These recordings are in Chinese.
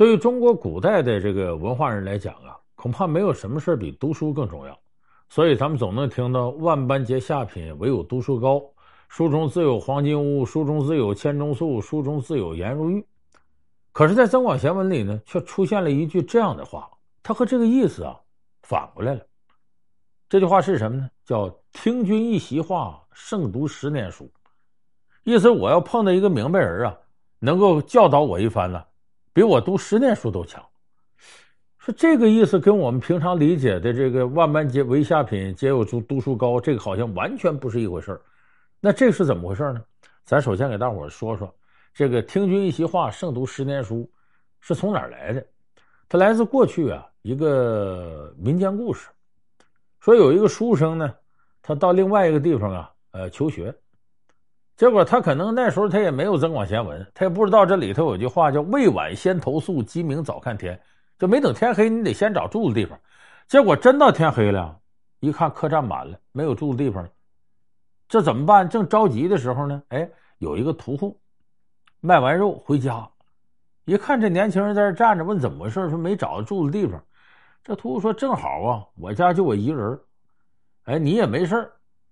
对于中国古代的这个文化人来讲啊，恐怕没有什么事比读书更重要。所以咱们总能听到“万般皆下品，唯有读书高”。书中自有黄金屋，书中自有千钟粟，书中自有颜如玉。可是，在《增广贤文》里呢，却出现了一句这样的话，它和这个意思啊反过来了。这句话是什么呢？叫“听君一席话，胜读十年书”。意思我要碰到一个明白人啊，能够教导我一番呢，比我读十年书都强。说这个意思跟我们平常理解的这个“万般皆为下品，皆有读读书高”这个好像完全不是一回事儿。那这是怎么回事呢？咱首先给大伙儿说说，这个“听君一席话，胜读十年书”是从哪儿来的？它来自过去啊一个民间故事，说有一个书生呢，他到另外一个地方啊，呃，求学，结果他可能那时候他也没有增广贤文，他也不知道这里头有句话叫“未晚先投宿，鸡鸣早看天”，就没等天黑，你得先找住的地方。结果真到天黑了，一看客栈满了，没有住的地方了。这怎么办？正着急的时候呢，哎，有一个屠户卖完肉回家，一看这年轻人在这站着，问怎么回事，说没找到住的地方。这屠户说：“正好啊，我家就我一人，哎，你也没事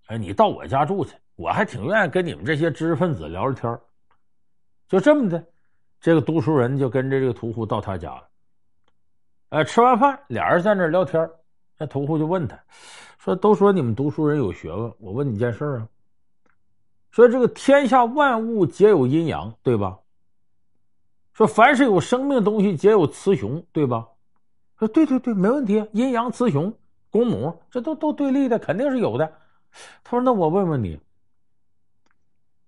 哎，你到我家住去，我还挺愿意跟你们这些知识分子聊聊天。”就这么的，这个读书人就跟着这个屠户到他家了。哎，吃完饭，俩人在那聊天，那屠户就问他。说都说你们读书人有学问，我问你件事啊。说这个天下万物皆有阴阳，对吧？说凡是有生命的东西皆有雌雄，对吧？说对对对，没问题，阴阳雌雄、公母，这都都对立的，肯定是有的。他说：“那我问问你，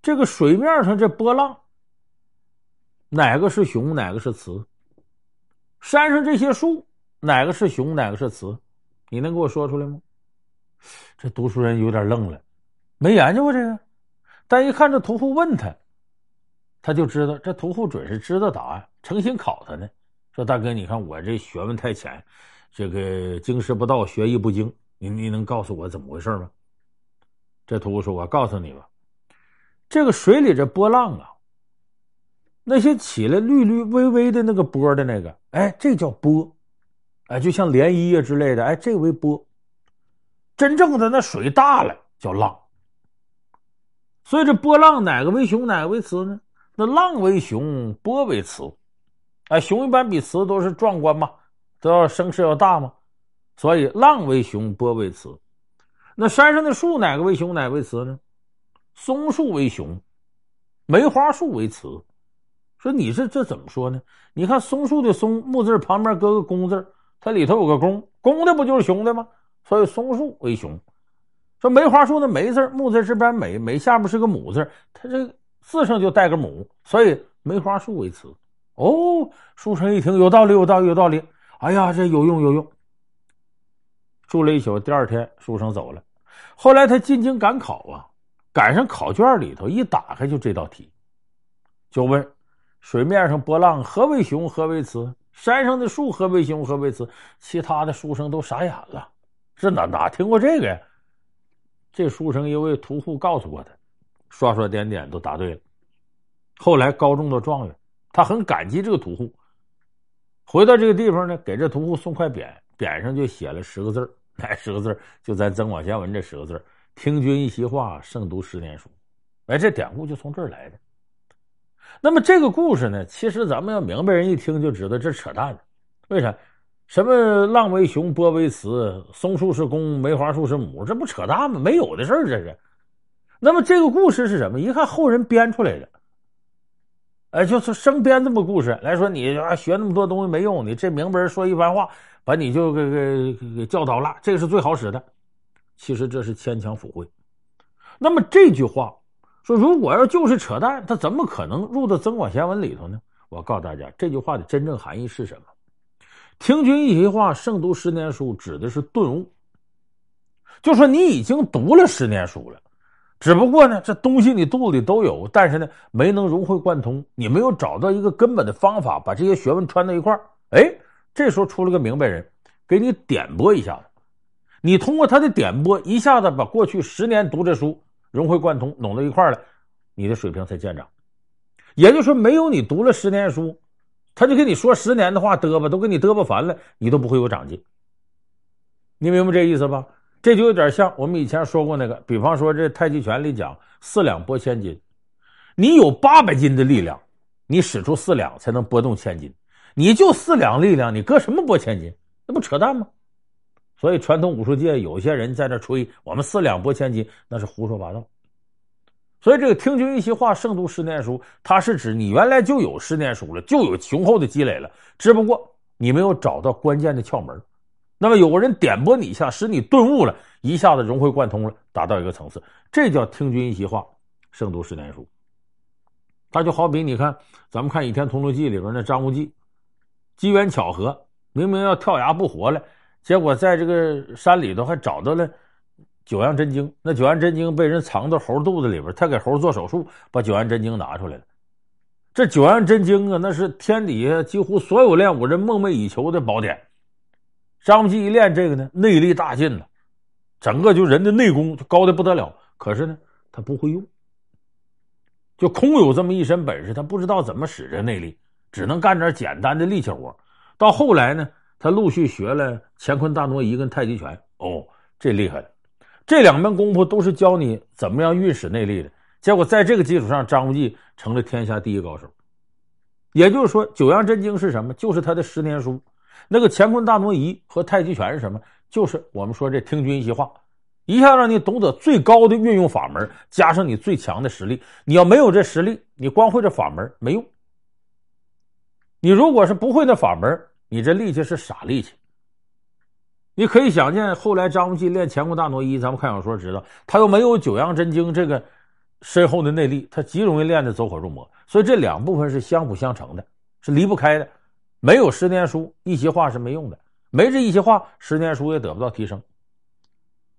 这个水面上这波浪，哪个是雄，哪个是雌？山上这些树，哪个是雄，哪个是雌？你能给我说出来吗？”这读书人有点愣了，没研究过这个，但一看这屠户问他，他就知道这屠户准是知道答案，诚心考他呢。说大哥，你看我这学问太浅，这个经师不道，学艺不精，你你能告诉我怎么回事吗？这屠户说：“我告诉你吧，这个水里这波浪啊，那些起来绿绿微微的那个波的那个，哎，这叫波，哎，就像涟漪啊之类的，哎，这为波。”真正的那水大了叫浪，所以这波浪哪个为雄，哪个为雌呢？那浪为雄，波为雌。哎，雄一般比雌都是壮观嘛，都要声势要大嘛，所以浪为雄，波为雌。那山上的树哪个为雄，哪个为雌呢？松树为雄，梅花树为雌。说你这这怎么说呢？你看松树的松木字旁边搁个公字，它里头有个公，公的不就是雄的吗？所以松树为雄，说梅花树的梅字木字这边梅梅下面是个母字，它这字上就带个母，所以梅花树为雌。哦，书生一听有道理，有道理，有道理。哎呀，这有用，有用。住了一宿，第二天书生走了。后来他进京赶考啊，赶上考卷里头一打开就这道题，就问水面上波浪何为雄，何为雌？山上的树何为雄，何为雌？其他的书生都傻眼了。这哪哪听过这个呀？这书生因为屠户告诉过他，刷刷点点都答对了。后来高中的状元，他很感激这个屠户。回到这个地方呢，给这屠户送块匾，匾上就写了十个字哪 十个字就咱《增广贤文》这十个字听君一席话，胜读十年书。”哎，这典故就从这儿来的。那么这个故事呢，其实咱们要明白人一听就知道这扯淡。为啥？什么浪为雄，波为雌，松树是公，梅花树是母，这不扯淡吗？没有的事儿，这是。那么这个故事是什么？一看后人编出来的，哎，就是生编这么故事来说，你啊学那么多东西没用，你这明白人说一番话，把你就给给给教导了，这个是最好使的。其实这是牵强附会。那么这句话说，如果要就是扯淡，他怎么可能入到《增广贤文》里头呢？我告诉大家，这句话的真正含义是什么？听君一席话，胜读十年书，指的是顿悟。就说你已经读了十年书了，只不过呢，这东西你肚子里都有，但是呢，没能融会贯通，你没有找到一个根本的方法，把这些学问串到一块儿。哎，这时候出了个明白人，给你点拨一下子，你通过他的点拨，一下子把过去十年读这书融会贯通，拢到一块儿了，你的水平才见长。也就是说，没有你读了十年书。他就跟你说十年的话，嘚吧，都跟你嘚吧烦了，你都不会有长进。你明白这意思吧？这就有点像我们以前说过那个，比方说这太极拳里讲四两拨千斤，你有八百斤的力量，你使出四两才能拨动千斤，你就四两力量，你搁什么拨千斤？那不扯淡吗？所以传统武术界有些人在这吹我们四两拨千斤，那是胡说八道。所以这个听君一席话，胜读十年书，它是指你原来就有十年书了，就有雄厚的积累了，只不过你没有找到关键的窍门。那么有个人点拨你一下，使你顿悟了，一下子融会贯通了，达到一个层次，这叫听君一席话，胜读十年书。他就好比你看，咱们看《倚天屠龙记》里边那张无忌，机缘巧合，明明要跳崖不活了，结果在这个山里头还找到了九阳真经。那九阳真经被人藏到猴肚子里边，他给猴做手术，把九阳真经拿出来了。这九阳真经啊，那是天底下几乎所有练武人梦寐以求的宝典。张无忌一练这个呢，内力大进了，整个就人的内功就高的不得了。可是呢，他不会用，就空有这么一身本事，他不知道怎么使这内力，只能干点简单的力气活。到后来呢，他陆续学了乾坤大挪移跟太极拳，哦，这厉害了。这两门功夫都是教你怎么样运使内力的。结果在这个基础上，张无忌成了天下第一高手。也就是说，九阳真经是什么？就是他的十年书。那个乾坤大挪移和太极拳是什么？就是我们说这听君一席话，一下让你懂得最高的运用法门，加上你最强的实力。你要没有这实力，你光会这法门没用。你如果是不会那法门，你这力气是傻力气。你可以想见，后来张无忌练乾坤大挪移，咱们看小说知道，他又没有九阳真经这个深厚的内力，他极容易练的走火入魔。所以这两部分是相辅相成的，是离不开的。没有十年书，一席话是没用的。没这一席话，十年书也得不到提升。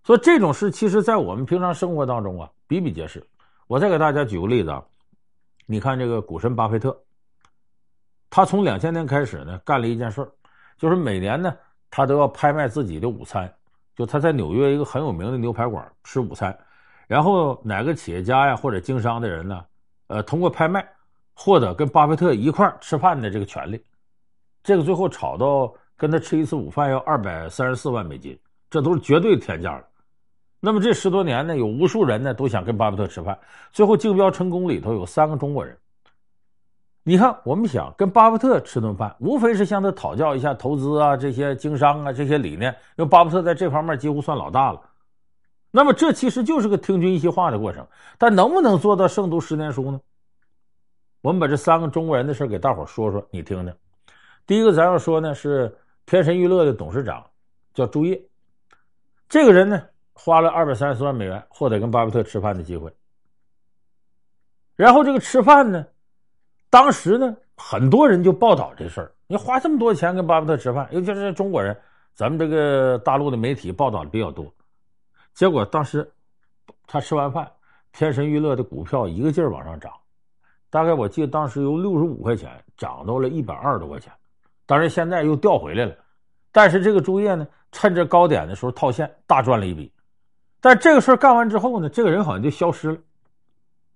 所以这种事，其实在我们平常生活当中啊，比比皆是。我再给大家举个例子啊，你看这个股神巴菲特，他从两千年开始呢，干了一件事儿，就是每年呢，他都要拍卖自己的午餐。就他在纽约一个很有名的牛排馆吃午餐，然后哪个企业家呀或者经商的人呢，呃，通过拍卖获得跟巴菲特一块吃饭的这个权利。这个最后炒到跟他吃一次午饭要二百三十四万美金，这都是绝对天价了。那么这十多年呢，有无数人呢都想跟巴菲特吃饭。最后竞标成功里头有三个中国人。你看，我们想跟巴菲特吃顿饭，无非是向他讨教一下投资啊、这些经商啊这些理念，因为巴菲特在这方面几乎算老大了。那么这其实就是个听君一席话的过程，但能不能做到胜读十年书呢？我们把这三个中国人的事给大伙说说，你听听。第一个咱要说呢，是天神娱乐的董事长，叫朱烨。这个人呢，花了二百三十万美元获得跟巴菲特吃饭的机会。然后这个吃饭呢，当时呢，很多人就报道这事儿。你花这么多钱跟巴菲特吃饭，尤其是中国人，咱们这个大陆的媒体报道的比较多。结果当时他吃完饭，天神娱乐的股票一个劲儿往上涨，大概我记得当时由六十五块钱涨到了一百二十多块钱。当然，现在又掉回来了，但是这个朱烨呢，趁着高点的时候套现，大赚了一笔。但这个事儿干完之后呢，这个人好像就消失了，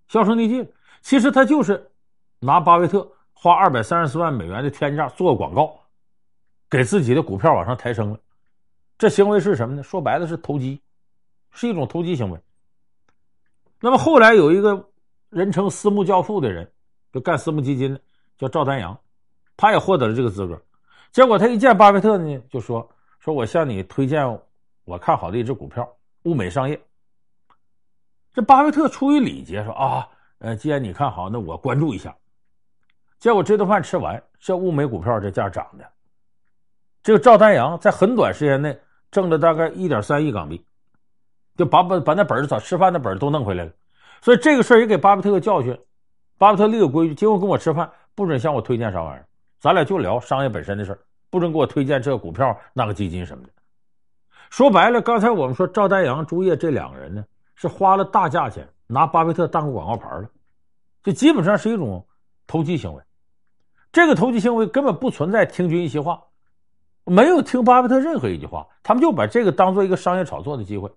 销声匿迹。其实他就是拿巴菲特花二百三十四万美元的天价做广告，给自己的股票往上抬升了。这行为是什么呢？说白了是投机，是一种投机行为。那么后来有一个人称私募教父的人，就干私募基金的，叫赵丹阳。他也获得了这个资格，结果他一见巴菲特呢，就说：“说我向你推荐我看好的一只股票物美商业。”这巴菲特出于礼节说：“啊，呃，既然你看好，那我关注一下。”结果这顿饭吃完，这物美股票这价涨的，这个赵丹阳在很短时间内挣了大概一点三亿港币，就把把把那本儿早吃饭的本儿都弄回来了。所以这个事儿也给巴菲特个教训，巴菲特立个规矩：今后跟我吃饭不准向我推荐啥玩意儿。咱俩就聊商业本身的事儿，不准给我推荐这个股票、那个基金什么的。说白了，刚才我们说赵丹阳、朱烨这两个人呢，是花了大价钱拿巴菲特当个广告牌了，这基本上是一种投机行为。这个投机行为根本不存在听君一席话，没有听巴菲特任何一句话，他们就把这个当做一个商业炒作的机会。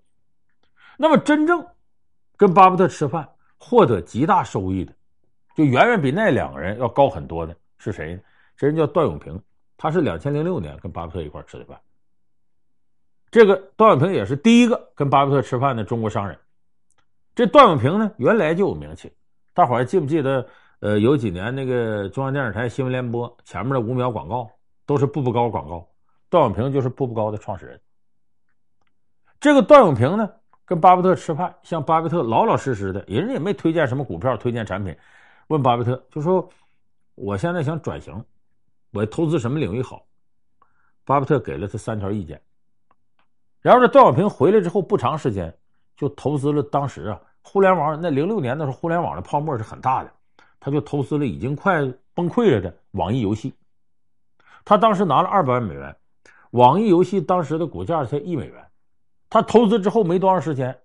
那么，真正跟巴菲特吃饭获得极大收益的，就远远比那两个人要高很多的是谁呢？这人叫段永平，他是两千零六年跟巴菲特一块吃的饭。这个段永平也是第一个跟巴菲特吃饭的中国商人。这段永平呢，原来就有名气，大伙还记不记得？呃，有几年那个中央电视台新闻联播前面的五秒广告都是步步高广告，段永平就是步步高的创始人。这个段永平呢，跟巴菲特吃饭，向巴菲特老老实实的，人家也没推荐什么股票，推荐产品，问巴菲特就说：“我现在想转型，我投资什么领域好？”巴菲特给了他三条意见。然后这段永平回来之后不长时间，就投资了当时啊互联网那零六年的时候，互联网的泡沫是很大的。他就投资了已经快崩溃了的网易游戏，他当时拿了二百万美元，网易游戏当时的股价才一美元，他投资之后没多长时间，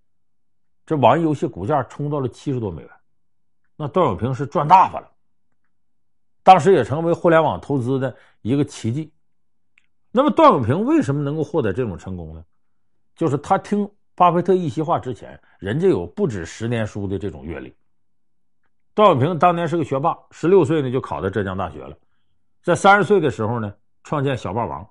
这网易游戏股价冲到了七十多美元，那段永平是赚大发了，当时也成为互联网投资的一个奇迹。那么段永平为什么能够获得这种成功呢？就是他听巴菲特一席话之前，人家有不止十年书的这种阅历。段永平当年是个学霸，十六岁呢就考到浙江大学了，在三十岁的时候呢，创建小霸王。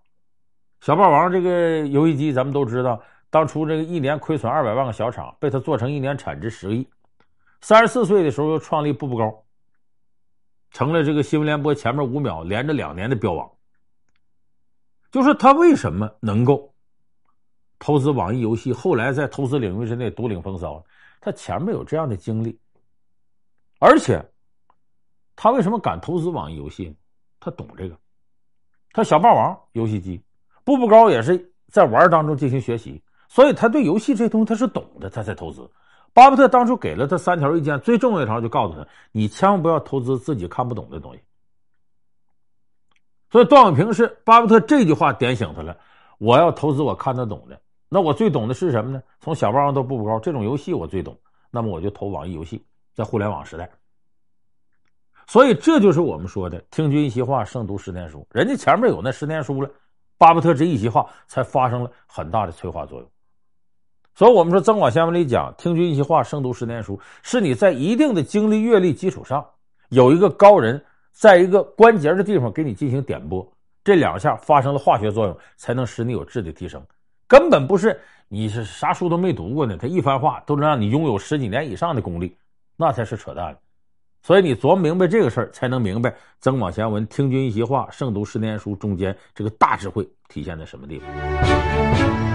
小霸王这个游戏机，咱们都知道，当初这个一年亏损二百万个小厂，被他做成一年产值十个亿。三十四岁的时候又创立步步高，成了这个新闻联播前面五秒连着两年的标王。就是他为什么能够投资网易游戏，后来在投资领域之内独领风骚？他前面有这样的经历。而且，他为什么敢投资网易游戏呢？他懂这个，他小霸王游戏机，步步高也是在玩当中进行学习，所以他对游戏这东西他是懂的，他才投资。巴菲特当初给了他三条意见，最重要一条就告诉他：你千万不要投资自己看不懂的东西。所以段永平是巴菲特这句话点醒他了，我要投资我看得懂的。那我最懂的是什么呢？从小霸王到步步高这种游戏我最懂，那么我就投网易游戏。在互联网时代，所以这就是我们说的“听君一席话，胜读十年书”。人家前面有那十年书了，巴菲特这一席话才发生了很大的催化作用。所以，我们说《增广贤文》里讲“听君一席话，胜读十年书”，是你在一定的经历阅历基础上，有一个高人在一个关节的地方给你进行点拨，这两下发生了化学作用，才能使你有质的提升。根本不是你是啥书都没读过呢，他一番话都能让你拥有十几年以上的功力。那才是扯淡，所以你琢磨明白这个事儿，才能明白“增广贤文，听君一席话，胜读十年书”中间这个大智慧体现在什么地方。